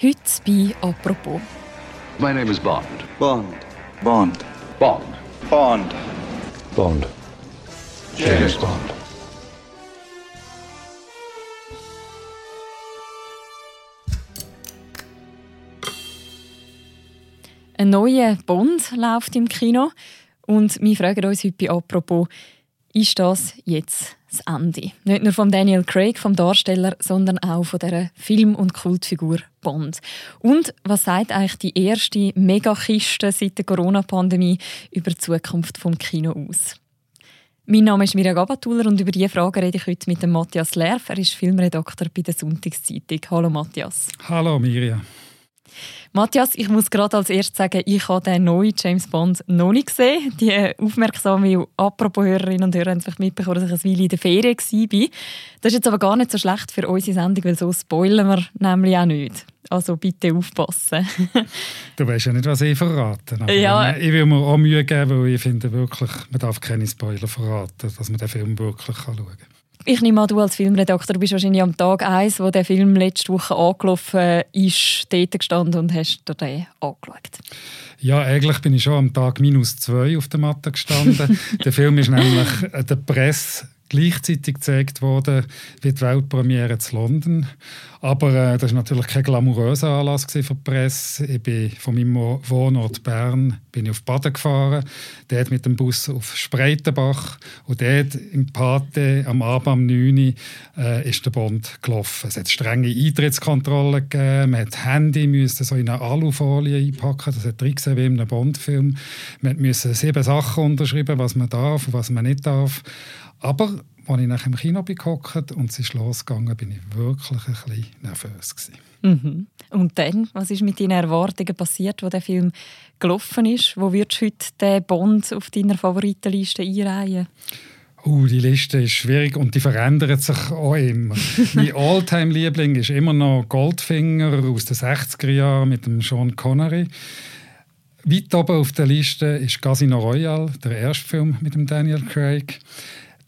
Heute bei «Apropos». My name is Bond. Bond. Bond. Bond. Bond. Bond. James Bond. Ein neuer Bond läuft im Kino und wir fragen uns heute bei «Apropos», ist das jetzt das Ende? Nicht nur von Daniel Craig, vom Darsteller, sondern auch von der Film- und Kultfigur Bond. Und was sagt eigentlich die erste Megakiste seit der Corona-Pandemie über die Zukunft vom Kino aus? Mein Name ist Mirja Gabatuller und über diese Frage rede ich heute mit Matthias Lerf. Er ist Filmredakteur bei der Sonntagszeitung. Hallo Matthias. Hallo Mirja. Matthias, ich muss gerade als erstes sagen, ich habe den neuen James Bond noch nicht gesehen. Die aufmerksame Apropos-Hörerinnen und Hörer haben es mitbekommen, dass ich eine Weile in der Ferien war. Das ist jetzt aber gar nicht so schlecht für unsere Sendung, weil so spoilern wir nämlich auch nicht. Also bitte aufpassen. du weißt ja nicht, was ich verraten aber ja. Ich will mir auch Mühe geben, weil ich finde wirklich, man darf keine Spoiler verraten, dass man den Film wirklich schauen kann. Ich nehme an, du als Filmredakteur bist wahrscheinlich am Tag 1, wo der Film letzte Woche angelaufen ist, dort gestanden und hast dir den angeschaut. Ja, eigentlich bin ich schon am Tag minus zwei auf der Matte gestanden. der Film ist nämlich der Presse gleichzeitig gezeigt worden wie die Weltpremiere zu London. Aber äh, das war natürlich kein glamouröser Anlass für die Presse. Ich bin von meinem Wohnort Bern bin ich auf Baden gefahren, dort mit dem Bus auf Spreitenbach und dort im Pate am Abend um 9 Uhr äh, ist der Bond gelaufen. Es hat strenge Eintrittskontrollen gegeben, man hat Handy so in eine Alufolie einpacken, das hat gesehen wie in einem Bond-Film. Man musste sieben Sachen unterschreiben, was man darf und was man nicht darf. Aber als ich nach dem Kino gehockt und es ist losgegangen, bin ich wirklich ein bisschen nervös. Mhm. Und dann, was ist mit deinen Erwartungen passiert, wo der Film gelaufen ist? Wo würdest du heute den Bond auf deiner Favoritenliste einreihen? Uh, die Liste ist schwierig und die verändert sich auch immer. mein Alltime-Liebling ist immer noch Goldfinger aus den 60er Jahren mit dem Sean Connery. Weit oben auf der Liste ist Casino Royale, der erste Film mit dem Daniel Craig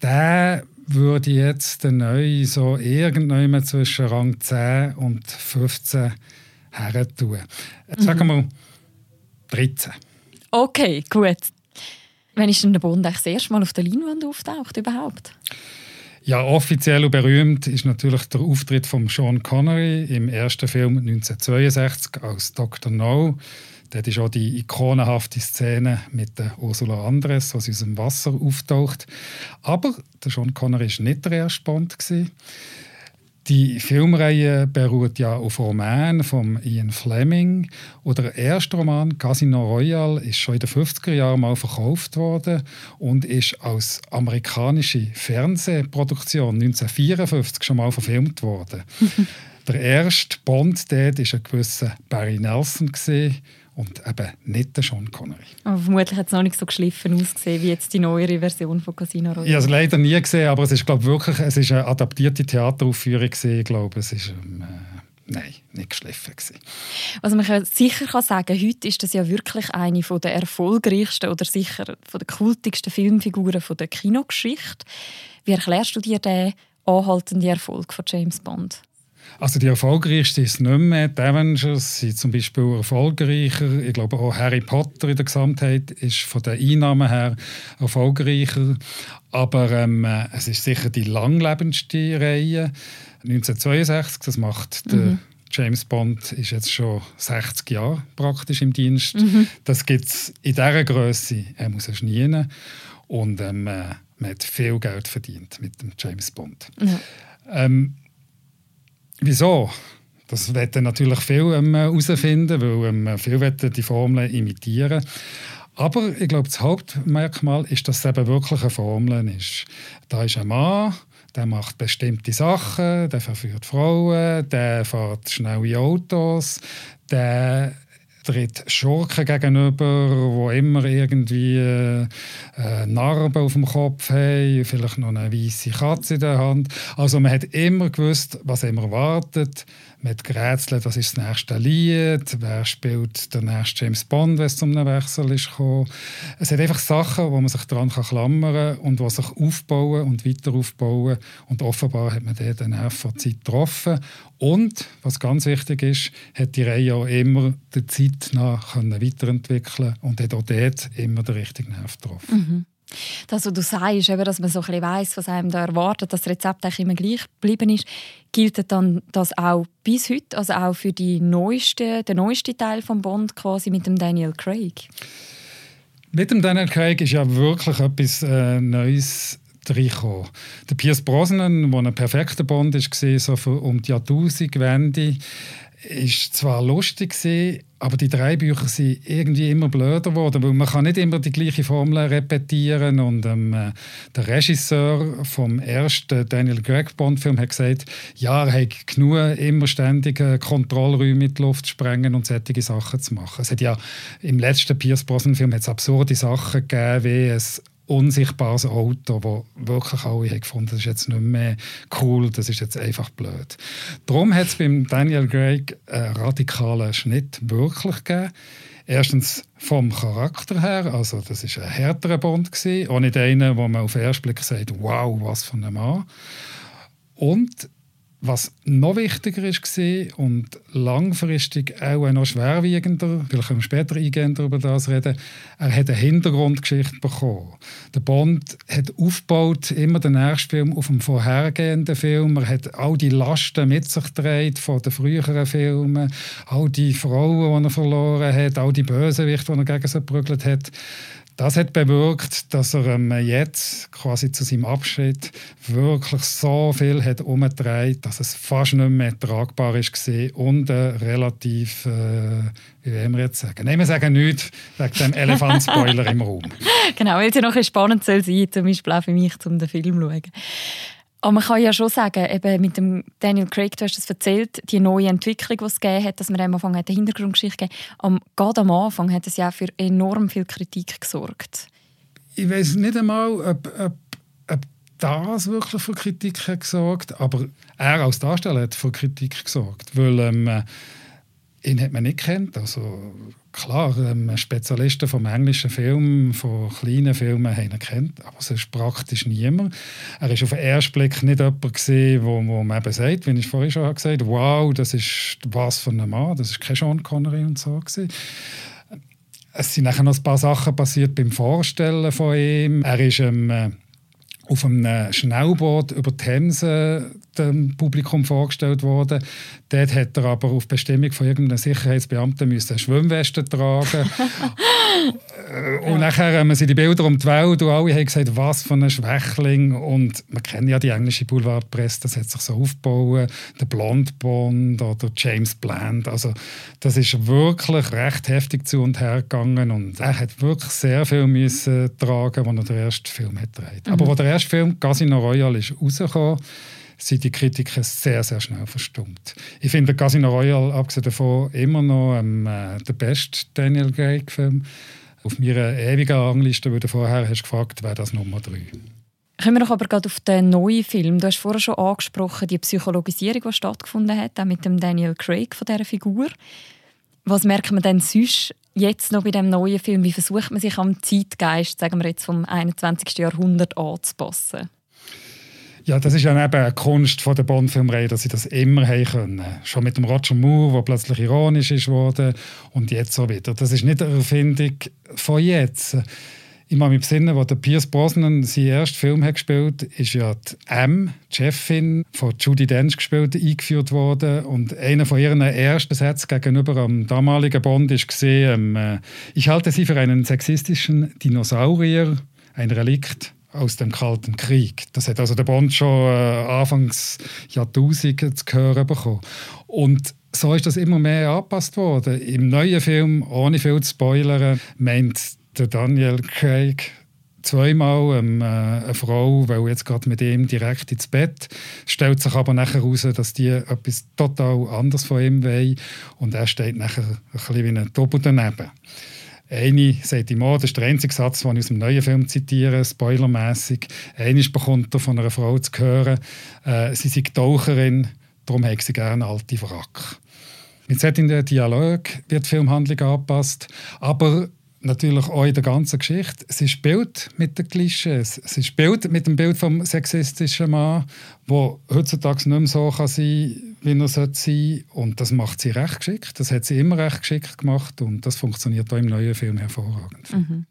der würde jetzt neu so irgendwann zwischen Rang 10 und 15 her tun. Sagen wir 13. Okay, gut. Wann ist denn der Bond das erste Mal auf der Leinwand auftaucht überhaupt? Ja, offiziell und berühmt ist natürlich der Auftritt von Sean Connery im ersten Film 1962 als Dr. No. Dort ist auch die ikonenhafte Szene mit der Ursula Andres, was aus dem Wasser auftaucht. Aber der Sean Connery war nicht der erste Bond. Die Filmreihe beruht ja auf Romanen von Ian Fleming. Und der erste Roman, Casino Royale, ist schon in den 50er Jahren mal verkauft worden und ist als amerikanische Fernsehproduktion 1954 schon mal verfilmt worden. der erste Bond dort war ein gewisser Barry Nelson. Gewesen und eben nicht der Sean Connery. Aber vermutlich hat es noch nicht so geschliffen ausgesehen wie jetzt die neuere Version von Casino Royale. Ich habe es leider nie gesehen, aber es ist glaube wirklich es ist eine adaptierte Theateraufführung gewesen. Ich glaube, es ist ähm, äh, nein, nicht geschliffen gewesen. Was man sicher kann sagen, heute ist das ja wirklich eine der erfolgreichsten oder sicher von der kultigsten Filmfiguren der Kinogeschichte. Wie erklärst du dir den anhaltenden Erfolg von James Bond? Also die erfolgreichste ist nicht mehr. Die Avengers sind zum Beispiel erfolgreicher. Ich glaube auch Harry Potter in der Gesamtheit ist von den Einnahmen her erfolgreicher. Aber ähm, es ist sicher die langlebendste Reihe. 1962, das macht mhm. James Bond ist jetzt schon 60 Jahre praktisch im Dienst. Mhm. Das gibt es in dieser Größe, er muss es nie. Und ähm, äh, man hat viel Geld verdient mit dem James Bond. Mhm. Ähm, Wieso? Das werden natürlich viele ähm, herausfinden, weil ähm, viele die Formel imitieren. Aber ich glaube, das Hauptmerkmal ist, dass es eben wirklich eine Formel ist. Da ist ein Mann, der macht bestimmte Sachen, der verführt Frauen, der fährt schnelle Autos, der tritt Schurken gegenüber, die immer irgendwie äh, Narben auf dem Kopf haben, vielleicht noch eine weiße Katze in der Hand. Also man hat immer gewusst, was ihm erwartet. Mit gerätselt, was ist das nächste Lied, wer spielt der nächste James Bond, wenn es zum Wechsel ist gekommen. Es hat einfach Sachen, wo man sich daran kann klammern und die sich aufbauen und weiter aufbauen und offenbar hat man dort den Nerv von Zeit getroffen und, was ganz wichtig ist, hat die Reihe auch immer der Zeit nach können weiterentwickeln und hat auch dort immer den richtigen Nerv getroffen. Mhm. Das, was du sagst, eben, dass man so ein weiss, was einem da erwartet, dass das Rezept eigentlich immer gleich geblieben ist, gilt dann das auch bis heute, also auch für die neueste, den neuesten Teil von Bond quasi mit dem Daniel Craig? Mit dem Daniel Craig ist ja wirklich etwas äh, Neues reingekommen. Der Pierce Brosnan, der ein perfekter Bond war, so um die Jahrtausendwende, ist zwar lustig aber die drei Bücher sind irgendwie immer blöder geworden, weil man kann nicht immer die gleiche Formel repetieren und ähm, äh, der Regisseur vom ersten Daniel Craig Bond Film hat gesagt, ja, er hat genug immer ständige Kontrollräume mit Luft zu sprengen und solche Sachen zu machen. Es hat ja im letzten Pierce Brosnan Film hat es absurde Sachen gegeben, wie es unsichtbares Auto, wo wirklich alle haben gefunden, das ist jetzt nicht mehr cool, das ist jetzt einfach blöd. Darum hat es beim Daniel Craig einen radikalen Schnitt wirklich gegeben. Erstens vom Charakter her, also das ist ein härterer Bond gewesen, auch nicht einer, wo man auf den ersten Blick sagt, wow, was von einem Mann. Und was noch wichtiger war und langfristig auch noch schwerwiegender, vielleicht können wir später eingehender über das reden, er hat eine Hintergrundgeschichte bekommen. Der Bond hat aufgebaut, immer den nächsten Film auf dem vorhergehenden Film. Er hat all die Lasten mit sich getragen von den früheren Filmen, all die Frauen, die er verloren hat, all die Bösewichte, die er gegen sie geprügelt hat. Das hat bewirkt, dass er ähm, jetzt quasi zu seinem Abschied wirklich so viel hat umgedreht, dass es fast nicht mehr tragbar ist und äh, relativ, äh, wie wollen wir jetzt sagen? Nein, wir sagen nichts wegen dem Elefantspoiler im Raum. Genau, weil es ja noch spannend soll sein, zum Beispiel auch für mich, um den Film zu schauen. Aber man kann ja schon sagen, eben mit dem Daniel Craig, du hast es erzählt, die neue Entwicklung, die es gegeben hat, dass man am Anfang eine Hintergrundgeschichte gegeben hat. Gerade am Anfang hat es ja für enorm viel Kritik gesorgt. Ich weiß nicht einmal, ob, ob, ob das wirklich für Kritik hat gesorgt aber er als Darsteller hat für Kritik gesorgt, weil ähm, ihn hat man nicht kennt. Also klar, ähm, Spezialisten vom englischen Film, von kleinen Filmen haben ihn kennt, aber sonst praktisch niemand. Er ist auf den ersten Blick nicht jemand gesehen, wo, wo man eben sagt, wie ich vorhin schon gesagt habe, wow, das ist was von einem Mann, das ist kein Sean Connery und so gewesen. Es sind nachher noch ein paar Sachen passiert beim Vorstellen von ihm. Er ist ähm, auf einem Schnellboot über Themse dem Publikum vorgestellt worden. Dort hat er aber auf Bestimmung von irgendeinem Sicherheitsbeamten müssen Schwimmweste tragen. Äh, und ja. nachher haben sie die Bilder um die Welt und alle haben gesagt, was für ein Schwächling. Und man kennt ja die englische Boulevardpresse, das hat sich so aufgebaut. Der Blond Bond oder James Bland. Also das ist wirklich recht heftig zu und her gegangen und er hat wirklich sehr viel müssen tragen, als er den ersten Film hat Mhm. Aber als der erste Film Casino Royale ist rausgekommen, sind die Kritiker sehr, sehr schnell verstummt. Ich finde Casino Royale, abgesehen davon, immer noch ähm, äh, der beste Daniel Craig-Film. Auf meiner ewigen Rangliste, weil du vorher hast gefragt, wäre das Nummer drei. Kommen wir doch aber gerade auf den neuen Film. Du hast vorher schon angesprochen, die Psychologisierung, die stattgefunden hat, auch mit dem Daniel Craig von dieser Figur. Was merkt man denn sonst jetzt noch bei dem neuen Film? Wie versucht man sich am Zeitgeist, sagen wir jetzt vom 21. Jahrhundert anzupassen? Ja, das ist ja eben eine Kunst von der Bond-Filmreihe, dass sie das immer haben können. Schon mit dem Roger Moore, der plötzlich ironisch ist worden und jetzt so wieder. Das ist nicht eine Erfindung von jetzt. Ich muss mich besinnen, als Pierce Brosnan seinen ersten Film hat gespielt hat, ist ja die M, die Chefin von Judy Dench gespielt, eingeführt worden. Und einer von ihren ersten Sätzen gegenüber am damaligen Bond gesehen, ähm, ich halte sie für einen sexistischen Dinosaurier, ein Relikt aus dem Kalten Krieg. Das hat also der Bond schon äh, Anfangs Jahrtausend zu hören bekommen. Und so ist das immer mehr angepasst worden. Im neuen Film, ohne viel zu spoilern, meint der Daniel Craig zweimal ähm, äh, eine Frau, weil jetzt gerade mit ihm direkt ins Bett, stellt sich aber nachher heraus, dass die etwas total anderes von ihm wollen und er steht nachher ein bisschen wie ein Doppel daneben. Eine sagt ihm, das ist der einzige Satz, den ich aus dem neuen Film zitiere, spoilermäßig. Eine bekommt er von einer Frau zu hören, äh, sie sei Taucherin, darum hat sie gerne alte Wrack. Mit solchen Dialog wird die Filmhandlung angepasst, aber natürlich auch in der ganzen Geschichte. Sie spielt mit den Klischees. Sie spielt mit dem Bild vom sexistischen Mann, wo heutzutage nicht mehr so kann sein wie er sein sollte. Und das macht sie recht geschickt. Das hat sie immer recht geschickt gemacht und das funktioniert auch im neuen Film hervorragend. Mhm.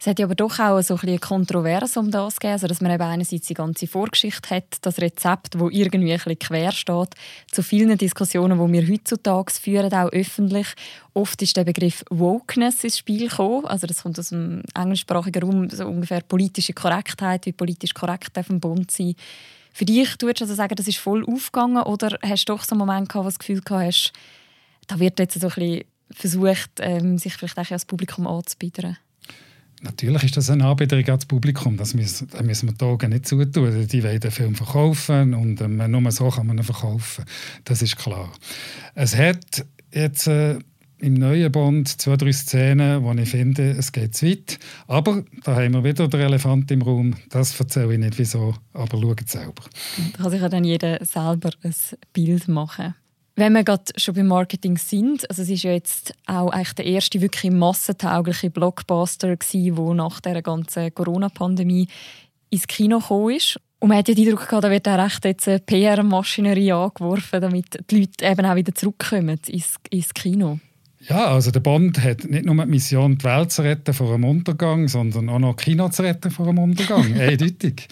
Es hat ja aber doch auch so ein bisschen um das gegeben, also dass man eben einerseits die ganze Vorgeschichte hat, das Rezept, wo irgendwie ein bisschen quer steht, zu vielen Diskussionen, die wir heutzutage führen, auch öffentlich. Oft ist der Begriff Wokeness ins Spiel gekommen. Also das kommt aus dem englischsprachigen Raum, so ungefähr politische Korrektheit, wie politisch korrekt auf dem Bund sein für dich, würdest du also sagen, das ist voll aufgegangen oder hast du doch so einen Moment gehabt, wo du das Gefühl hast, da wird jetzt so ein versucht, ähm, sich vielleicht auch als Publikum anzubieten? Natürlich ist das eine Anbieterung ans Publikum. Das müssen, das müssen wir Augen nicht zutun. Die wollen den Film verkaufen und ähm, nur so kann man ihn verkaufen. Das ist klar. Es hat jetzt äh, im neuen Bond zwei, drei Szenen, wo ich finde, es geht zu weit. Aber da haben wir wieder den Elefant im Raum. Das erzähle ich nicht wieso, aber schaut selber. Da kann sich ja dann jeder selber ein Bild machen. Wenn wir gerade schon beim Marketing sind, also es ist ja jetzt auch eigentlich der erste wirklich massentaugliche Blockbuster der nach der ganzen Corona-Pandemie ins Kino gekommen ist. Und man hat ja den Eindruck gehabt, da wird auch recht jetzt eine PR-Maschinerie angeworfen, damit die Leute eben auch wieder zurückkommen ins, ins Kino. Ja, also der Bond hat nicht nur die Mission, die Welt zu retten vor einem Untergang, sondern auch noch Kino zu retten vor einem Untergang. Eindeutig.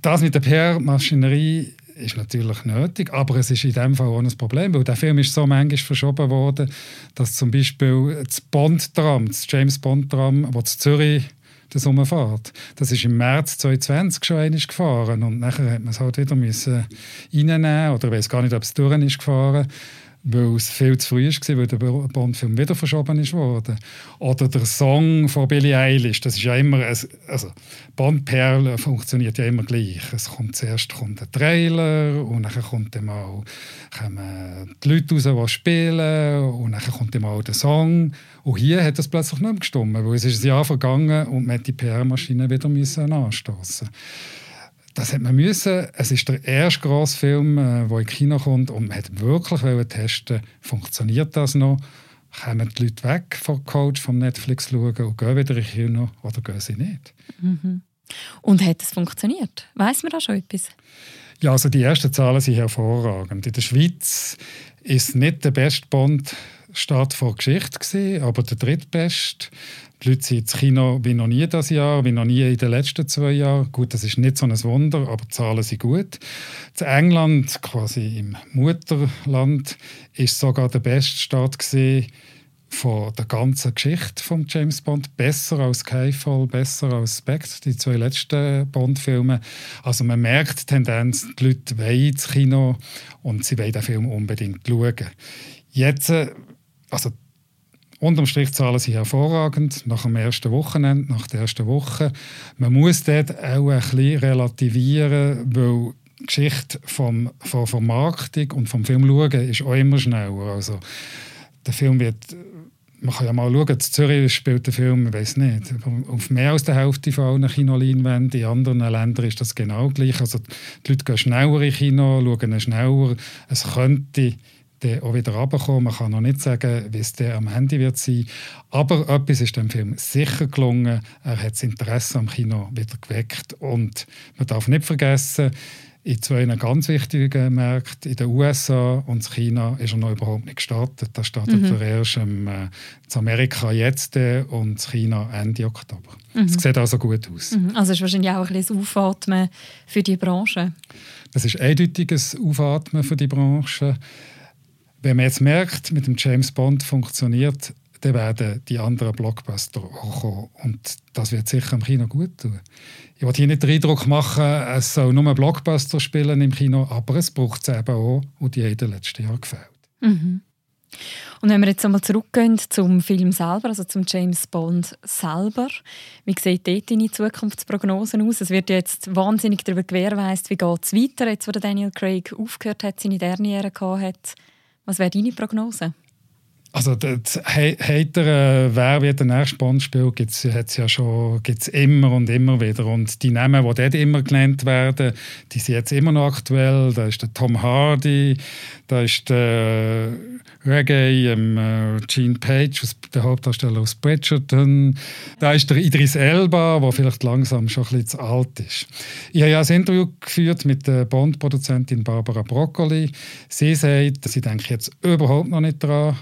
Das mit der PR-Maschinerie ist natürlich nötig, aber es ist in dem Fall auch ein Problem, weil der Film ist so manchmal verschoben worden, dass zum Beispiel das Bond-Tram, das James-Bond-Tram, das Zürich das umfährt. Das ist im März 2020 schon einmal gefahren und nachher hat man es halt wieder müssen reinnehmen oder ich weiß gar nicht, ob es durch ist gefahren weil es viel zu früh war, weil der Bond-Film wieder verschoben worden. Oder der Song von Billie Eilish, das ist ja immer, ein, also Bond-Perle funktioniert ja immer gleich. Es kommt zuerst kommt der Trailer und dann kommt mal kommen die Leute raus, die spielen und dann kommt mal der Song. Und hier hat das plötzlich nicht mehr gestimmt, weil es ist ein Jahr vergangen und man hat die PR-Maschine wieder anstoßen das hat man müssen. Es ist der erste grosse Film, der äh, in Kino kommt und man hat wirklich testen, funktioniert das noch? Kommen die Leute weg vom Coach vom Netflix schauen und gehen wieder ins Kino oder gehen sie nicht? Mhm. Und hat es funktioniert? Weiß man da schon etwas? Ja, also die ersten Zahlen sind hervorragend. In der Schweiz ist nicht der beste Bond-Start vor Geschichte gewesen, aber der drittbeste. Die Leute sind ins Kino wie noch nie dieses Jahr, wie noch nie in den letzten zwei Jahren. Gut, das ist nicht so ein Wunder, aber die Zahlen sind gut. In England, quasi im Mutterland, ist sogar der beste Start von der ganzen Geschichte von James Bond. Besser als Skyfall, besser als Spectre, die zwei letzten Bond-Filme. Also man merkt die Tendenz, die Leute wollen ins Kino und sie wollen den Film unbedingt schauen. Jetzt, äh, also Unterm Strich Zahlen sind hervorragend nach dem ersten Wochenende, nach der ersten Woche. Man muss dort auch ein bisschen relativieren, weil die Geschichte vom, von Vermarktung und vom Film schauen ist auch immer schneller. Also der Film wird man kann ja mal schauen, in Zürich spielt der Film, ich weiß nicht, auf mehr als der Hälfte von allen Kinoleinwänden. In anderen Ländern ist das genau gleich. Also die Leute gehen schneller in Kino, schauen schneller. Es könnte dann auch wieder runterkommen. Man kann noch nicht sagen, wie es der am Handy wird sein. Aber etwas ist dem Film sicher gelungen. Er hat das Interesse am Kino wieder geweckt. Und man darf nicht vergessen, in zwei ganz wichtigen Märkten, in den USA und China, ist er noch überhaupt nicht gestartet. Da startet mhm. er erst im, äh, in Amerika jetzt äh, und China Ende Oktober. Mhm. Es sieht also gut aus. Mhm. Also ist wahrscheinlich auch ein bisschen Aufatmen für die Branche. Das ist eindeutiges Aufatmen für die Branche. Wenn man jetzt merkt, mit dem James Bond funktioniert, dann werden die anderen Blockbuster auch kommen. Und das wird sicher im Kino gut tun. Ich will hier nicht den Eindruck machen, es soll nur Blockbuster spielen im Kino, aber es braucht es eben auch und die haben in letzten Jahren gefällt. Mhm. Und wenn wir jetzt einmal zurückgehen zum Film selber, also zum James Bond selber, wie sieht dort deine Zukunftsprognosen aus? Es wird jetzt wahnsinnig darüber gewährleistet, wie geht es weiter, jetzt wo Daniel Craig aufgehört hat, seine Derniere gehabt hat. Was wäre deine Prognose? Also das heitere «Wer wird der nächste Bond spielen» gibt es ja schon gibt's immer und immer wieder. Und die Namen, die dort immer genannt werden, die sind jetzt immer noch aktuell. Da ist der Tom Hardy, da ist der Reggae, ähm, äh, Gene Page, der Hauptdarsteller aus Bridgerton. Da ist der Idris Elba, der vielleicht langsam schon ein bisschen zu alt ist. Ich habe ja ein Interview geführt mit der Bond-Produzentin Barbara Broccoli. Sie sagt, sie denkt jetzt überhaupt noch nicht daran,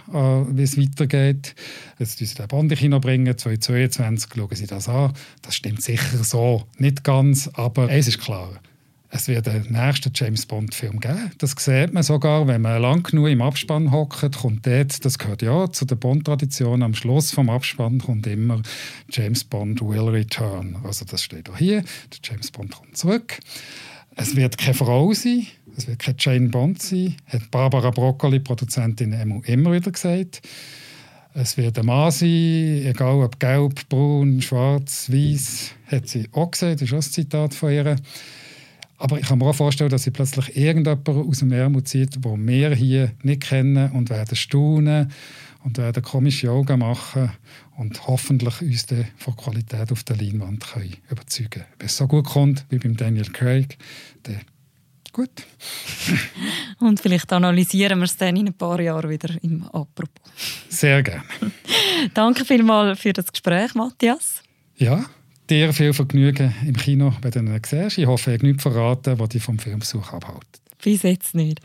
wie es weitergeht. Jetzt müssen sie den Bond bringen, 2022 schauen sie das an. Das stimmt sicher so nicht ganz, aber es ist klar. Es wird einen nächsten James Bond-Film geben. Das sieht man sogar, wenn man lang genug im Abspann hockt, kommt dort, das gehört ja zu der Bond-Tradition, am Schluss vom Abspann kommt immer James Bond will return. Also das steht auch hier, der James Bond kommt zurück. Es wird keine Frau sein, es wird keine Jane Bond sein, hat Barbara Broccoli, Produzentin, immer wieder gesagt. Es wird ein Mann sein, egal ob gelb, braun, schwarz, weiß, hat sie auch gesagt, das ist auch ein Zitat von ihr. Aber ich kann mir auch vorstellen, dass sie plötzlich irgendjemanden aus dem Ärmel zieht, den wir hier nicht kennen und werden staunen und werden komische Yoga machen und hoffentlich uns dann von Qualität auf der Leinwand können überzeugen können. Wenn es so gut kommt wie beim Daniel Craig, dann gut. und vielleicht analysieren wir es dann in ein paar Jahren wieder im Apropos. Sehr gerne. Danke vielmals für das Gespräch, Matthias. Ja, dir viel Vergnügen im Kino, wenn du ihn siehst. Ich hoffe, ich habe nichts verraten, was dich vom Filmbesuch abhält. Bis jetzt nicht.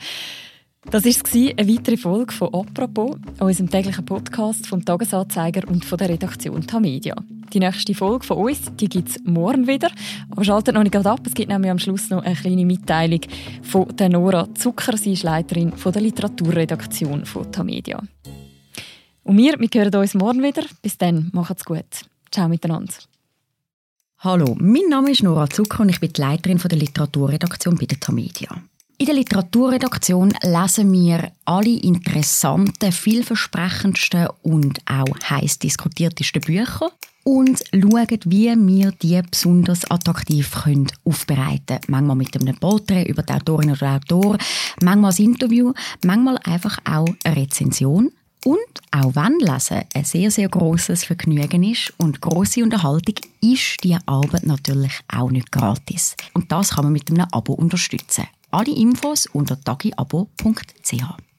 Das war eine weitere Folge von «Apropos», unserem täglichen Podcast vom «Tagesanzeiger» und von der Redaktion Tamedia. Die nächste Folge von uns gibt es morgen wieder. Aber schaltet noch nicht ab, es gibt nämlich am Schluss noch eine kleine Mitteilung von der Nora Zucker. Sie ist Leiterin von der Literaturredaktion von Tamedia. Und wir, wir hören uns morgen wieder. Bis dann, macht's gut. Ciao miteinander. Hallo, mein Name ist Nora Zucker und ich bin die Leiterin der Literaturredaktion bei der Tamedia. In der Literaturredaktion lesen wir alle interessanten, vielversprechendsten und auch heiß diskutiertesten Bücher und schauen, wie wir die besonders attraktiv können aufbereiten können. Manchmal mit einem Porträt über die Autorin oder Autor, manchmal ein Interview, manchmal einfach auch eine Rezension. Und auch wenn Lesen ein sehr, sehr großes Vergnügen ist und große Unterhaltung, ist die Arbeit natürlich auch nicht gratis. Und das kann man mit einem Abo unterstützen. Alle Infos unter tagiabo.ch.